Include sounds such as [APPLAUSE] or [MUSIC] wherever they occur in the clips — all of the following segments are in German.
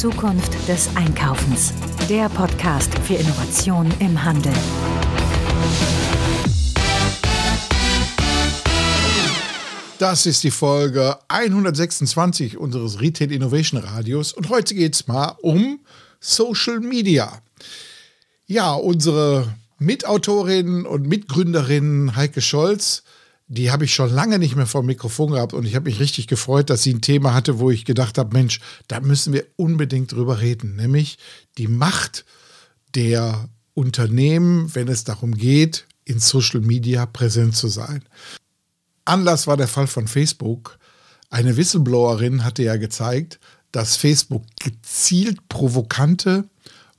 Zukunft des Einkaufens. Der Podcast für Innovation im Handel. Das ist die Folge 126 unseres Retail Innovation Radios und heute geht es mal um Social Media. Ja, unsere Mitautorin und Mitgründerin Heike Scholz die habe ich schon lange nicht mehr vor dem Mikrofon gehabt und ich habe mich richtig gefreut, dass sie ein Thema hatte, wo ich gedacht habe, Mensch, da müssen wir unbedingt drüber reden, nämlich die Macht der Unternehmen, wenn es darum geht, in Social Media präsent zu sein. Anlass war der Fall von Facebook. Eine Whistleblowerin hatte ja gezeigt, dass Facebook gezielt provokante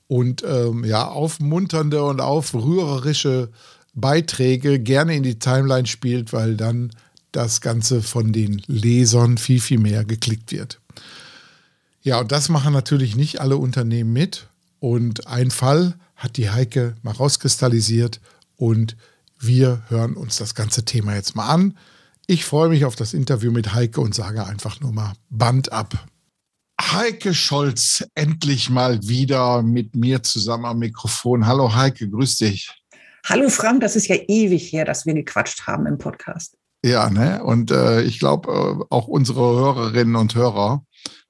und ähm, ja, aufmunternde und aufrührerische Beiträge gerne in die Timeline spielt, weil dann das Ganze von den Lesern viel, viel mehr geklickt wird. Ja, und das machen natürlich nicht alle Unternehmen mit. Und ein Fall hat die Heike mal rauskristallisiert und wir hören uns das ganze Thema jetzt mal an. Ich freue mich auf das Interview mit Heike und sage einfach nur mal Band ab. Heike Scholz, endlich mal wieder mit mir zusammen am Mikrofon. Hallo Heike, grüß dich. Hallo Frank, das ist ja ewig her, dass wir gequatscht haben im Podcast. Ja, ne? Und äh, ich glaube, äh, auch unsere Hörerinnen und Hörer,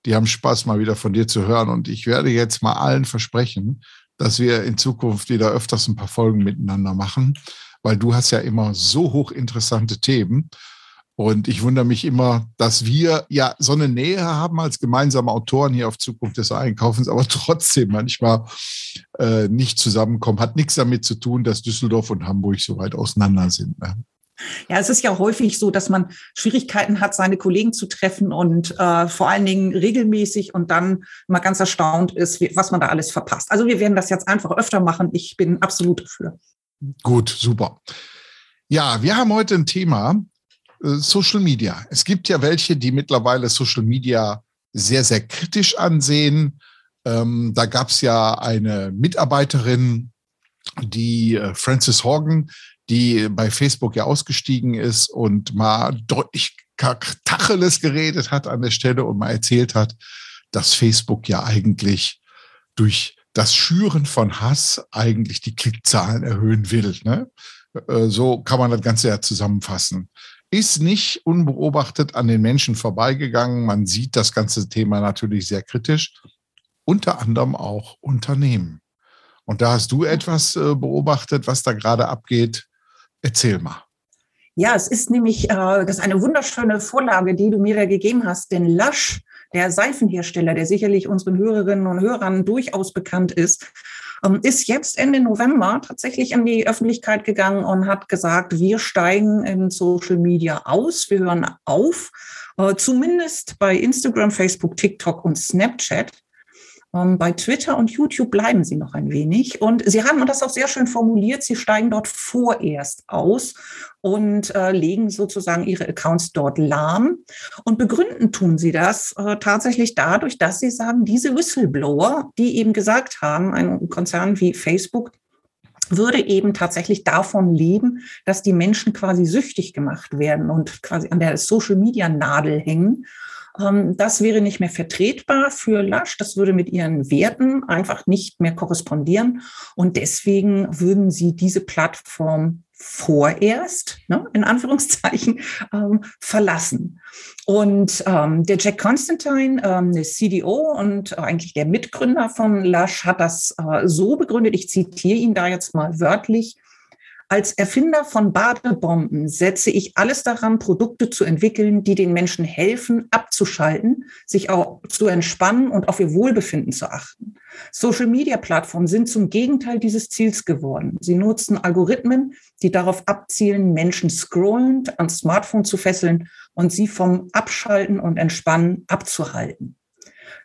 die haben Spaß, mal wieder von dir zu hören. Und ich werde jetzt mal allen versprechen, dass wir in Zukunft wieder öfters ein paar Folgen miteinander machen, weil du hast ja immer so hochinteressante Themen. Und ich wundere mich immer, dass wir ja so eine Nähe haben als gemeinsame Autoren hier auf Zukunft des Einkaufens, aber trotzdem manchmal äh, nicht zusammenkommen. Hat nichts damit zu tun, dass Düsseldorf und Hamburg so weit auseinander sind. Ne? Ja, es ist ja häufig so, dass man Schwierigkeiten hat, seine Kollegen zu treffen und äh, vor allen Dingen regelmäßig und dann mal ganz erstaunt ist, was man da alles verpasst. Also wir werden das jetzt einfach öfter machen. Ich bin absolut dafür. Gut, super. Ja, wir haben heute ein Thema, Social Media. Es gibt ja welche, die mittlerweile Social Media sehr, sehr kritisch ansehen. Ähm, da gab es ja eine Mitarbeiterin, die äh, Frances Horgan, die bei Facebook ja ausgestiegen ist und mal deutlich Tacheles geredet hat an der Stelle und mal erzählt hat, dass Facebook ja eigentlich durch das Schüren von Hass eigentlich die Klickzahlen erhöhen will. Ne? Äh, so kann man das Ganze ja zusammenfassen ist nicht unbeobachtet an den Menschen vorbeigegangen. Man sieht das ganze Thema natürlich sehr kritisch, unter anderem auch Unternehmen. Und da hast du etwas äh, beobachtet, was da gerade abgeht. Erzähl mal. Ja, es ist nämlich äh, das ist eine wunderschöne Vorlage, die du mir da gegeben hast. Denn Lush, der Seifenhersteller, der sicherlich unseren Hörerinnen und Hörern durchaus bekannt ist, ist jetzt Ende November tatsächlich an die Öffentlichkeit gegangen und hat gesagt, wir steigen in Social Media aus, wir hören auf, äh, zumindest bei Instagram, Facebook, TikTok und Snapchat. Ähm, bei Twitter und YouTube bleiben sie noch ein wenig. Und sie haben, das auch sehr schön formuliert, sie steigen dort vorerst aus und äh, legen sozusagen ihre Accounts dort lahm. Und begründen tun sie das äh, tatsächlich dadurch, dass sie sagen, diese Whistleblower, die eben gesagt haben, ein Konzern wie Facebook, würde eben tatsächlich davon leben, dass die Menschen quasi süchtig gemacht werden und quasi an der Social Media Nadel hängen das wäre nicht mehr vertretbar für Lush. Das würde mit ihren Werten einfach nicht mehr korrespondieren. Und deswegen würden sie diese Plattform vorerst, ne, in Anführungszeichen, [LAUGHS] ähm, verlassen. Und ähm, der Jack Constantine, ähm, der CDO und eigentlich der Mitgründer von Lush, hat das äh, so begründet, ich zitiere ihn da jetzt mal wörtlich, als Erfinder von Badebomben setze ich alles daran, Produkte zu entwickeln, die den Menschen helfen, abzuschalten, sich auch zu entspannen und auf ihr Wohlbefinden zu achten. Social-Media-Plattformen sind zum Gegenteil dieses Ziels geworden. Sie nutzen Algorithmen, die darauf abzielen, Menschen scrollend ans Smartphone zu fesseln und sie vom Abschalten und Entspannen abzuhalten.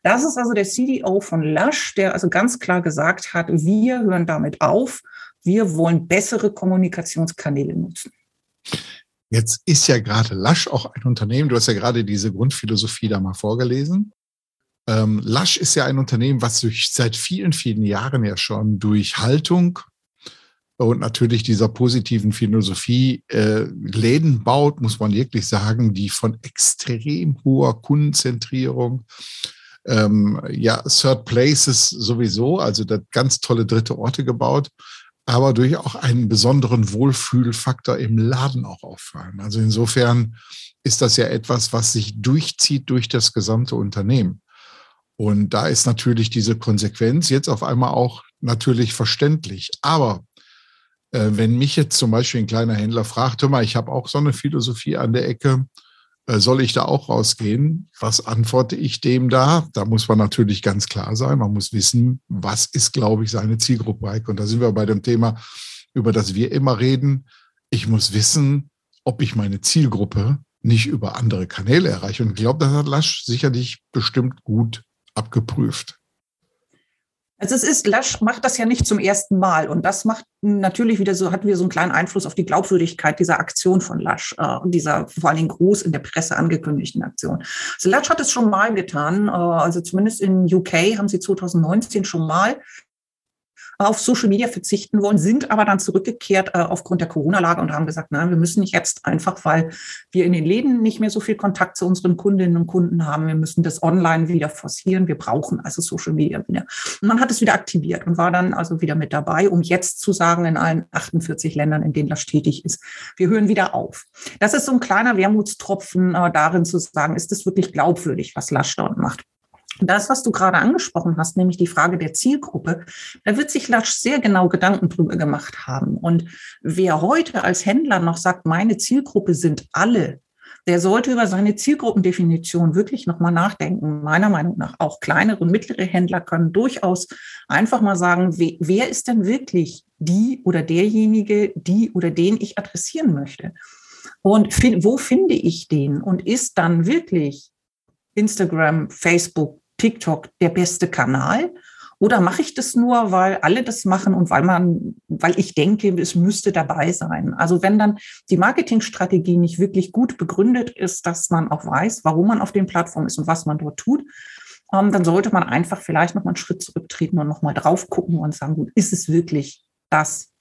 Das ist also der CDO von Lush, der also ganz klar gesagt hat, wir hören damit auf wir wollen bessere Kommunikationskanäle nutzen. Jetzt ist ja gerade Lasch auch ein Unternehmen. Du hast ja gerade diese Grundphilosophie da mal vorgelesen. Ähm, Lasch ist ja ein Unternehmen, was durch seit vielen, vielen Jahren ja schon durch Haltung und natürlich dieser positiven Philosophie äh, Läden baut, muss man wirklich sagen, die von extrem hoher Kundenzentrierung ähm, ja, Third Places sowieso, also ganz tolle dritte Orte gebaut, aber durch auch einen besonderen Wohlfühlfaktor im Laden auch auffallen. Also insofern ist das ja etwas, was sich durchzieht durch das gesamte Unternehmen. Und da ist natürlich diese Konsequenz jetzt auf einmal auch natürlich verständlich. Aber äh, wenn mich jetzt zum Beispiel ein kleiner Händler fragt, hör mal, ich habe auch so eine Philosophie an der Ecke, soll ich da auch rausgehen? Was antworte ich dem da? Da muss man natürlich ganz klar sein. Man muss wissen, was ist, glaube ich, seine Zielgruppe. Und da sind wir bei dem Thema, über das wir immer reden. Ich muss wissen, ob ich meine Zielgruppe nicht über andere Kanäle erreiche. Und ich glaube, das hat Lasch sicherlich bestimmt gut abgeprüft. Also es ist, Lasch macht das ja nicht zum ersten Mal und das macht natürlich wieder so, hat wieder so einen kleinen Einfluss auf die Glaubwürdigkeit dieser Aktion von Lasch äh, und dieser vor allen Dingen groß in der Presse angekündigten Aktion. Also Lasch hat es schon mal getan, äh, also zumindest in UK haben sie 2019 schon mal auf Social Media verzichten wollen, sind aber dann zurückgekehrt äh, aufgrund der Corona-Lage und haben gesagt, nein, wir müssen jetzt einfach, weil wir in den Läden nicht mehr so viel Kontakt zu unseren Kundinnen und Kunden haben, wir müssen das online wieder forcieren, wir brauchen also Social Media wieder. Und man hat es wieder aktiviert und war dann also wieder mit dabei, um jetzt zu sagen, in allen 48 Ländern, in denen das tätig ist, wir hören wieder auf. Das ist so ein kleiner Wermutstropfen äh, darin zu sagen, ist es wirklich glaubwürdig, was Lasch dort macht. Das, was du gerade angesprochen hast, nämlich die Frage der Zielgruppe, da wird sich Lasch sehr genau Gedanken drüber gemacht haben. Und wer heute als Händler noch sagt, meine Zielgruppe sind alle, der sollte über seine Zielgruppendefinition wirklich nochmal nachdenken. Meiner Meinung nach auch kleinere und mittlere Händler können durchaus einfach mal sagen, wer ist denn wirklich die oder derjenige, die oder den ich adressieren möchte? Und wo finde ich den? Und ist dann wirklich Instagram, Facebook, TikTok der beste Kanal? Oder mache ich das nur, weil alle das machen und weil man, weil ich denke, es müsste dabei sein? Also wenn dann die Marketingstrategie nicht wirklich gut begründet ist, dass man auch weiß, warum man auf den Plattformen ist und was man dort tut, ähm, dann sollte man einfach vielleicht noch mal einen Schritt zurücktreten und noch mal drauf gucken und sagen, gut, ist es wirklich das,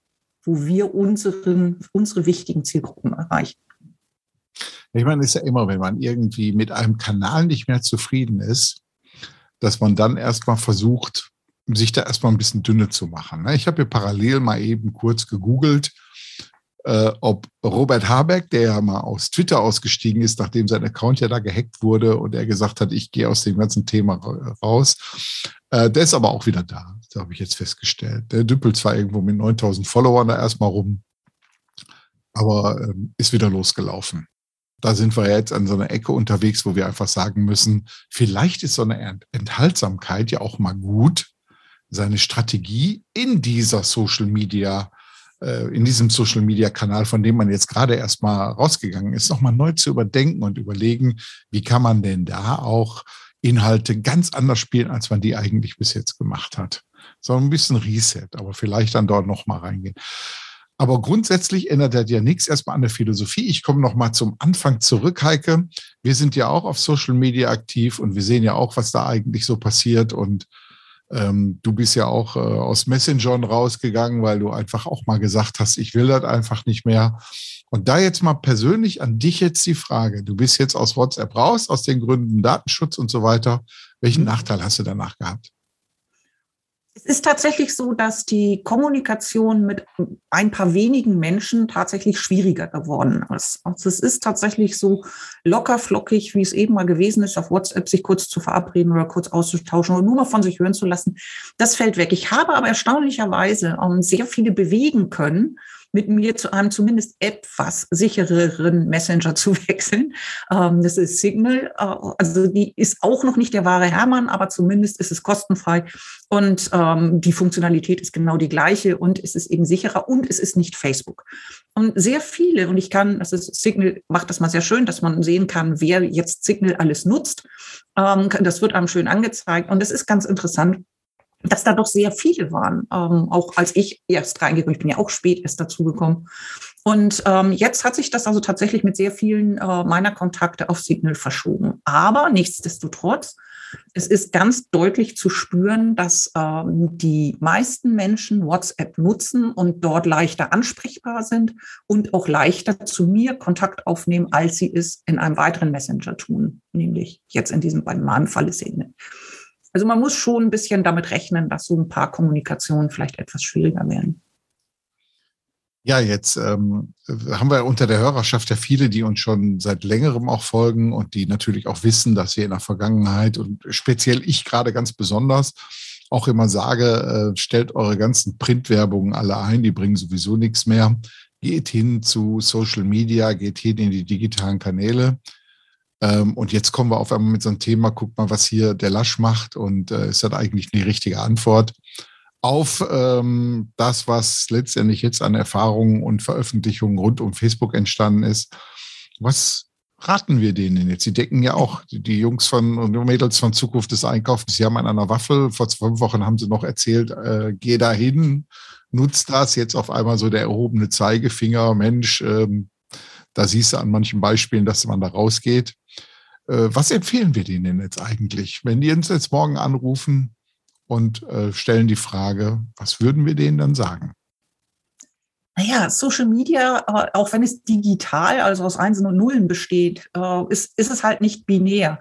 wo wir unseren, unsere wichtigen Zielgruppen erreichen? Ich meine, es ist ja immer, wenn man irgendwie mit einem Kanal nicht mehr zufrieden ist, dass man dann erstmal versucht, sich da erstmal ein bisschen dünne zu machen. Ne? Ich habe hier parallel mal eben kurz gegoogelt, äh, ob Robert Habeck, der ja mal aus Twitter ausgestiegen ist, nachdem sein Account ja da gehackt wurde und er gesagt hat, ich gehe aus dem ganzen Thema raus, äh, der ist aber auch wieder da. Das habe ich jetzt festgestellt. Der düppelt zwar irgendwo mit 9000 Followern da erstmal rum, aber äh, ist wieder losgelaufen da sind wir jetzt an so einer Ecke unterwegs, wo wir einfach sagen müssen, vielleicht ist so eine Enthaltsamkeit ja auch mal gut, seine Strategie in dieser Social Media, äh, in diesem Social Media Kanal, von dem man jetzt gerade erstmal rausgegangen ist, nochmal neu zu überdenken und überlegen, wie kann man denn da auch Inhalte ganz anders spielen, als man die eigentlich bis jetzt gemacht hat. So ein bisschen Reset, aber vielleicht dann dort nochmal reingehen. Aber grundsätzlich ändert das ja nichts erstmal an der Philosophie. Ich komme noch mal zum Anfang zurück, Heike. Wir sind ja auch auf Social Media aktiv und wir sehen ja auch, was da eigentlich so passiert. Und ähm, du bist ja auch äh, aus Messenger rausgegangen, weil du einfach auch mal gesagt hast, ich will das einfach nicht mehr. Und da jetzt mal persönlich an dich jetzt die Frage. Du bist jetzt aus WhatsApp raus, aus den Gründen Datenschutz und so weiter. Welchen. Nachteil hast du danach gehabt? Es ist tatsächlich so, dass die Kommunikation mit ein paar wenigen Menschen tatsächlich schwieriger geworden ist. Also es ist tatsächlich so locker flockig, wie es eben mal gewesen ist, auf WhatsApp sich kurz zu verabreden oder kurz auszutauschen oder nur mal von sich hören zu lassen. Das fällt weg. Ich habe aber erstaunlicherweise sehr viele bewegen können, mit mir zu einem zumindest etwas sichereren Messenger [LAUGHS] zu wechseln. Ähm, das ist Signal. Äh, also die ist auch noch nicht der wahre Hermann, aber zumindest ist es kostenfrei und ähm, die Funktionalität ist genau die gleiche und es ist eben sicherer und es ist nicht Facebook. Und sehr viele, und ich kann, das ist Signal macht das mal sehr schön, dass man sehen kann, wer jetzt Signal alles nutzt. Ähm, das wird einem schön angezeigt und es ist ganz interessant dass da doch sehr viele waren, ähm, auch als ich erst reingekommen, ich bin ja auch spät erst dazugekommen. Und ähm, jetzt hat sich das also tatsächlich mit sehr vielen äh, meiner Kontakte auf Signal verschoben. Aber nichtsdestotrotz, es ist ganz deutlich zu spüren, dass ähm, die meisten Menschen WhatsApp nutzen und dort leichter ansprechbar sind und auch leichter zu mir Kontakt aufnehmen, als sie es in einem weiteren Messenger tun, nämlich jetzt in diesem, bei meinem Fall Signal. Also man muss schon ein bisschen damit rechnen, dass so ein paar Kommunikationen vielleicht etwas schwieriger werden. Ja, jetzt ähm, haben wir unter der Hörerschaft ja viele, die uns schon seit längerem auch folgen und die natürlich auch wissen, dass wir in der Vergangenheit und speziell ich gerade ganz besonders auch immer sage, äh, stellt eure ganzen Printwerbungen alle ein, die bringen sowieso nichts mehr. Geht hin zu Social Media, geht hin in die digitalen Kanäle. Ähm, und jetzt kommen wir auf einmal mit so einem Thema, guck mal, was hier der Lasch macht und äh, ist das eigentlich eine richtige Antwort auf ähm, das, was letztendlich jetzt an Erfahrungen und Veröffentlichungen rund um Facebook entstanden ist. Was raten wir denen jetzt? Sie decken ja auch die Jungs von und Mädels von Zukunft des Einkaufs. Sie haben an einer Waffel. Vor zwei Wochen haben sie noch erzählt, äh, geh da hin, nutzt das. Jetzt auf einmal so der erhobene Zeigefinger. Mensch, ähm, da siehst du an manchen Beispielen, dass man da rausgeht. Äh, was empfehlen wir denen jetzt eigentlich? Wenn die uns jetzt morgen anrufen, und äh, stellen die Frage, was würden wir denen dann sagen? Naja, Social Media, auch wenn es digital, also aus Einsen und Nullen besteht, äh, ist, ist es halt nicht binär,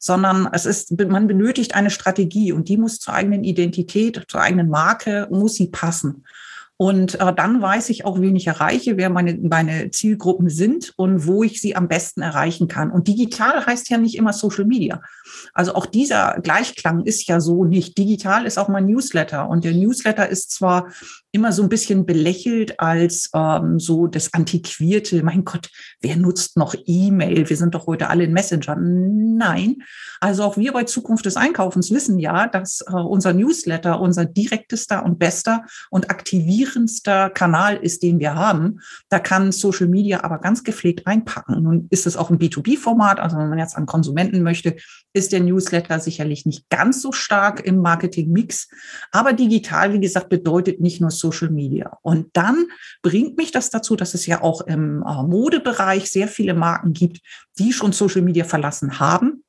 sondern es ist, man benötigt eine Strategie und die muss zur eigenen Identität, zur eigenen Marke, muss sie passen. Und äh, dann weiß ich auch, wen ich erreiche, wer meine, meine Zielgruppen sind und wo ich sie am besten erreichen kann. Und digital heißt ja nicht immer Social Media. Also auch dieser Gleichklang ist ja so nicht. Digital ist auch mein Newsletter. Und der Newsletter ist zwar immer so ein bisschen belächelt als ähm, so das Antiquierte. Mein Gott, wer nutzt noch E-Mail? Wir sind doch heute alle in Messenger. Nein. Also auch wir bei Zukunft des Einkaufens wissen ja, dass äh, unser Newsletter unser direktester und bester und aktivierendster Kanal ist, den wir haben. Da kann Social Media aber ganz gepflegt einpacken. Nun ist es auch ein B2B-Format. Also wenn man jetzt an Konsumenten möchte, ist der Newsletter sicherlich nicht ganz so stark im Marketing-Mix. Aber digital, wie gesagt, bedeutet nicht nur Social Media. Und dann bringt mich das dazu, dass es ja auch im äh, Modebereich sehr viele Marken gibt, die schon Social Media verlassen haben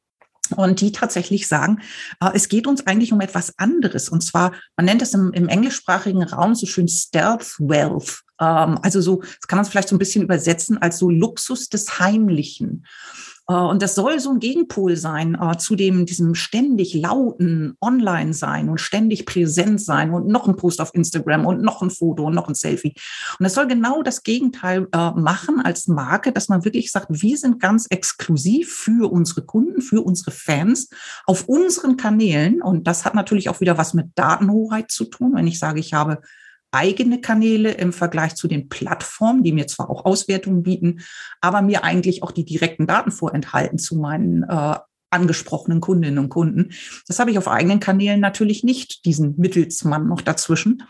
und die tatsächlich sagen, äh, es geht uns eigentlich um etwas anderes. Und zwar, man nennt es im, im englischsprachigen Raum so schön Stealth Wealth. Ähm, also so, das kann man vielleicht so ein bisschen übersetzen als so Luxus des Heimlichen. Äh, und das soll so ein Gegenpol sein äh, zu dem, diesem ständig lauten Online-Sein und ständig präsent sein und noch ein Post auf Instagram und noch ein Foto und noch ein Selfie. Und es soll genau das Gegenteil äh, machen als Marke, dass man wirklich sagt, wir sind ganz exklusiv für unsere Kunden, für unsere Fans auf unseren Kanälen. Und das hat natürlich auch wieder was mit Datenhoheit zu tun. Wenn ich sage, ich habe eigene Kanäle im Vergleich zu den Plattformen, die mir zwar auch Auswertungen bieten, aber mir eigentlich auch die direkten Daten vorenthalten zu meinen äh, angesprochenen Kundinnen und Kunden. Das habe ich auf eigenen Kanälen natürlich nicht, diesen Mittelsmann noch dazwischen.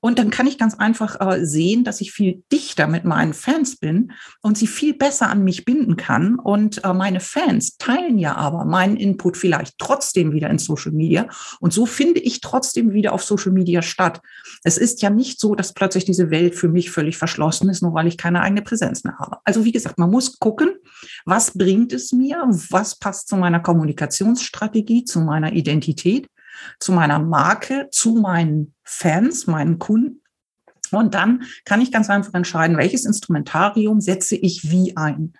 Und dann kann ich ganz einfach äh, sehen, dass ich viel dichter mit meinen Fans bin und sie viel besser an mich binden kann. Und äh, meine Fans teilen ja aber meinen Input vielleicht trotzdem wieder in Social Media. Und so finde ich trotzdem wieder auf Social Media statt. Es ist ja nicht so, dass plötzlich diese Welt für mich völlig verschlossen ist, nur weil ich keine eigene Präsenz mehr habe. Also wie gesagt, man muss gucken, was bringt es mir, was passt zu meiner Kommunikationsstrategie, zu meiner Identität zu meiner Marke, zu meinen Fans, meinen Kunden. Und dann kann ich ganz einfach entscheiden, welches Instrumentarium setze ich wie ein.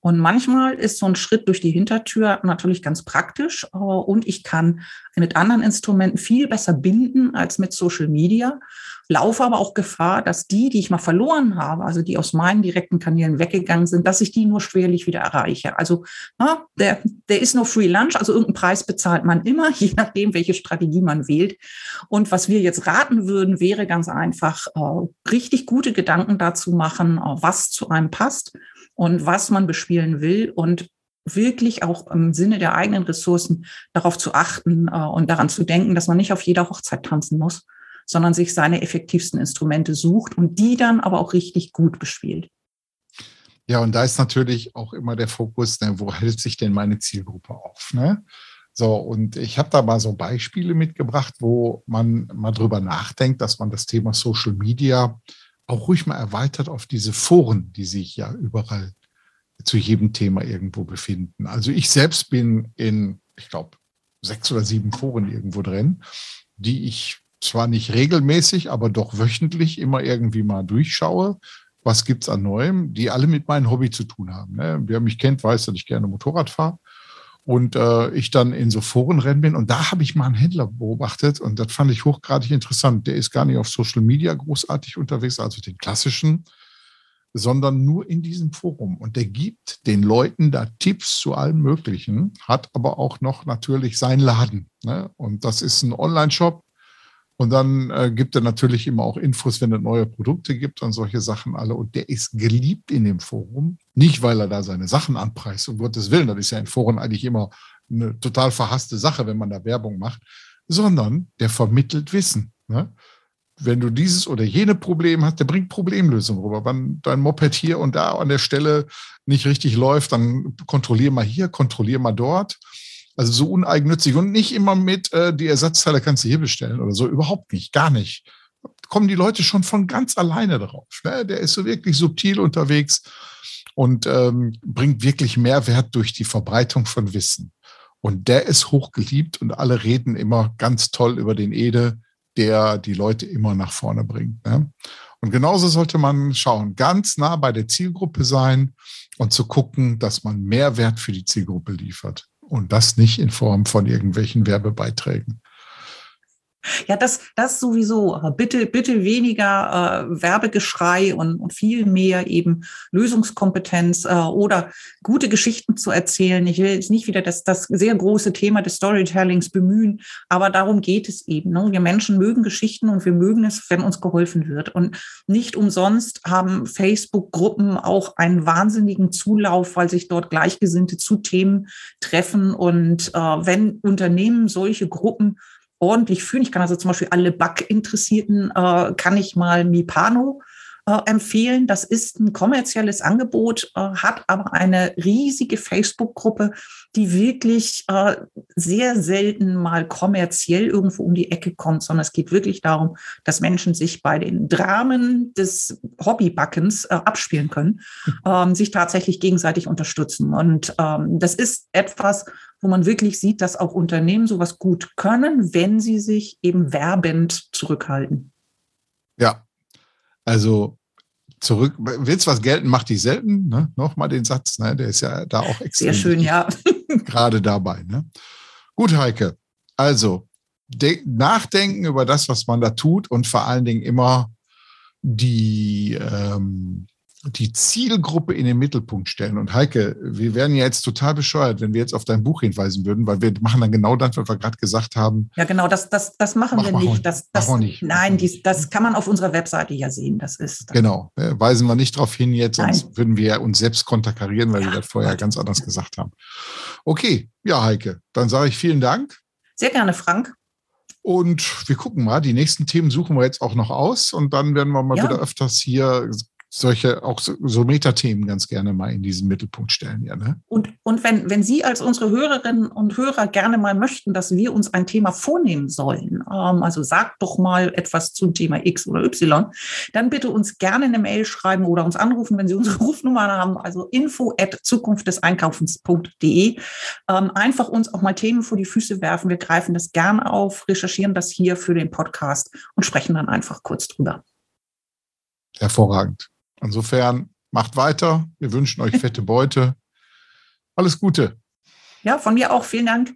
Und manchmal ist so ein Schritt durch die Hintertür natürlich ganz praktisch äh, und ich kann mit anderen Instrumenten viel besser binden als mit Social Media, laufe aber auch Gefahr, dass die, die ich mal verloren habe, also die aus meinen direkten Kanälen weggegangen sind, dass ich die nur schwerlich wieder erreiche. Also na, der, der ist nur Free Lunch, also irgendeinen Preis bezahlt man immer, [LAUGHS] je nachdem, welche Strategie man wählt. Und was wir jetzt raten würden, wäre ganz einfach, äh, richtig gute Gedanken dazu machen, äh, was zu einem passt und was man bespielen will und wirklich auch im Sinne der eigenen Ressourcen darauf zu achten äh, und daran zu denken, dass man nicht auf jeder Hochzeit tanzen muss, sondern sich seine effektivsten Instrumente sucht und die dann aber auch richtig gut bespielt. Ja, und da ist natürlich auch immer der Fokus, ne, wo hält sich denn meine Zielgruppe auf? Ne? So, und ich habe da mal so Beispiele mitgebracht, wo man mal drüber nachdenkt, dass man das Thema Social Media auch ruhig mal erweitert auf diese Foren, die sich ja überall zu jedem Thema irgendwo befinden. Also ich selbst bin in, ich glaube, sechs oder sieben Foren irgendwo drin, die ich zwar nicht regelmäßig, aber doch wöchentlich immer irgendwie mal durchschaue. Was gibt es an Neuem, die alle mit meinem Hobby zu tun haben. Ne? Wer mich kennt, weiß, dass ich gerne Motorrad fahre. Und äh, ich dann in so Foren rennen bin und da habe ich mal einen Händler beobachtet und das fand ich hochgradig interessant. Der ist gar nicht auf Social Media großartig unterwegs, also den klassischen, sondern nur in diesem Forum. Und der gibt den Leuten da Tipps zu allem Möglichen, hat aber auch noch natürlich seinen Laden. Ne? Und das ist ein Online-Shop. Und dann äh, gibt er natürlich immer auch Infos, wenn es neue Produkte gibt und solche Sachen alle. Und der ist geliebt in dem Forum. Nicht, weil er da seine Sachen anpreist, um Gottes Willen. Das ist ja in Foren eigentlich immer eine total verhasste Sache, wenn man da Werbung macht, sondern der vermittelt Wissen. Ne? wenn du dieses oder jene Problem hast, der bringt Problemlösungen rüber. Wenn dein Moped hier und da an der Stelle nicht richtig läuft, dann kontrollier mal hier, kontrollier mal dort. Also so uneigennützig und nicht immer mit, äh, die Ersatzteile kannst du hier bestellen oder so. Überhaupt nicht, gar nicht. Kommen die Leute schon von ganz alleine drauf. Ne? Der ist so wirklich subtil unterwegs und ähm, bringt wirklich Mehrwert durch die Verbreitung von Wissen. Und der ist hochgeliebt und alle reden immer ganz toll über den Ede der die Leute immer nach vorne bringt. Ne? Und genauso sollte man schauen, ganz nah bei der Zielgruppe sein und zu gucken, dass man Mehrwert für die Zielgruppe liefert. Und das nicht in Form von irgendwelchen Werbebeiträgen. Ja, das, das sowieso. Bitte, bitte weniger äh, Werbegeschrei und, und viel mehr eben Lösungskompetenz äh, oder gute Geschichten zu erzählen. Ich will jetzt nicht wieder das, das sehr große Thema des Storytellings bemühen, aber darum geht es eben. Ne? Wir Menschen mögen Geschichten und wir mögen es, wenn uns geholfen wird. Und nicht umsonst haben Facebook-Gruppen auch einen wahnsinnigen Zulauf, weil sich dort Gleichgesinnte zu Themen treffen. Und äh, wenn Unternehmen solche Gruppen ordentlich führen. Ich kann also zum Beispiel alle Bug-Interessierten, äh, kann ich mal Mipano äh, empfehlen. Das ist ein kommerzielles Angebot, äh, hat aber eine riesige Facebook-Gruppe, die wirklich äh, sehr selten mal kommerziell irgendwo um die Ecke kommt, sondern es geht wirklich darum, dass Menschen sich bei den Dramen des Hobbybackens äh, abspielen können, ähm, sich tatsächlich gegenseitig unterstützen. Und ähm, das ist etwas, wo man wirklich sieht, dass auch Unternehmen sowas gut können, wenn sie sich eben werbend zurückhalten. Ja, also zurück, willst was gelten, macht dich selten. Ne? Nochmal den Satz, ne? der ist ja da auch extrem. Sehr schön, ja. [LAUGHS] gerade dabei. Ne? Gut, Heike. Also nachdenken über das, was man da tut und vor allen Dingen immer die, ähm, die Zielgruppe in den Mittelpunkt stellen. Und Heike, wir wären ja jetzt total bescheuert, wenn wir jetzt auf dein Buch hinweisen würden, weil wir machen dann genau das, was wir gerade gesagt haben. Ja, genau, das, das, das machen Mach, wir nicht. Das, das, nicht. Nein, dies, das kann man auf unserer Webseite ja sehen. Das ist. Genau, äh, weisen wir nicht darauf hin jetzt, sonst Nein. würden wir uns selbst konterkarieren, weil ja, wir das vorher ganz anders gesagt haben. Okay, ja, Heike, dann sage ich vielen Dank. Sehr gerne, Frank. Und wir gucken mal, die nächsten Themen suchen wir jetzt auch noch aus und dann werden wir mal ja. wieder öfters hier solche auch so, so Metathemen ganz gerne mal in diesen Mittelpunkt stellen. Ja, ne? Und, und wenn, wenn Sie als unsere Hörerinnen und Hörer gerne mal möchten, dass wir uns ein Thema vornehmen sollen, ähm, also sagt doch mal etwas zum Thema X oder Y, dann bitte uns gerne eine Mail schreiben oder uns anrufen, wenn Sie unsere [LAUGHS] Rufnummer haben, also info at zukunftdeseinkaufens.de. Ähm, einfach uns auch mal Themen vor die Füße werfen. Wir greifen das gerne auf, recherchieren das hier für den Podcast und sprechen dann einfach kurz drüber. Hervorragend. Insofern macht weiter. Wir wünschen euch fette Beute. Alles Gute. Ja, von mir auch. Vielen Dank.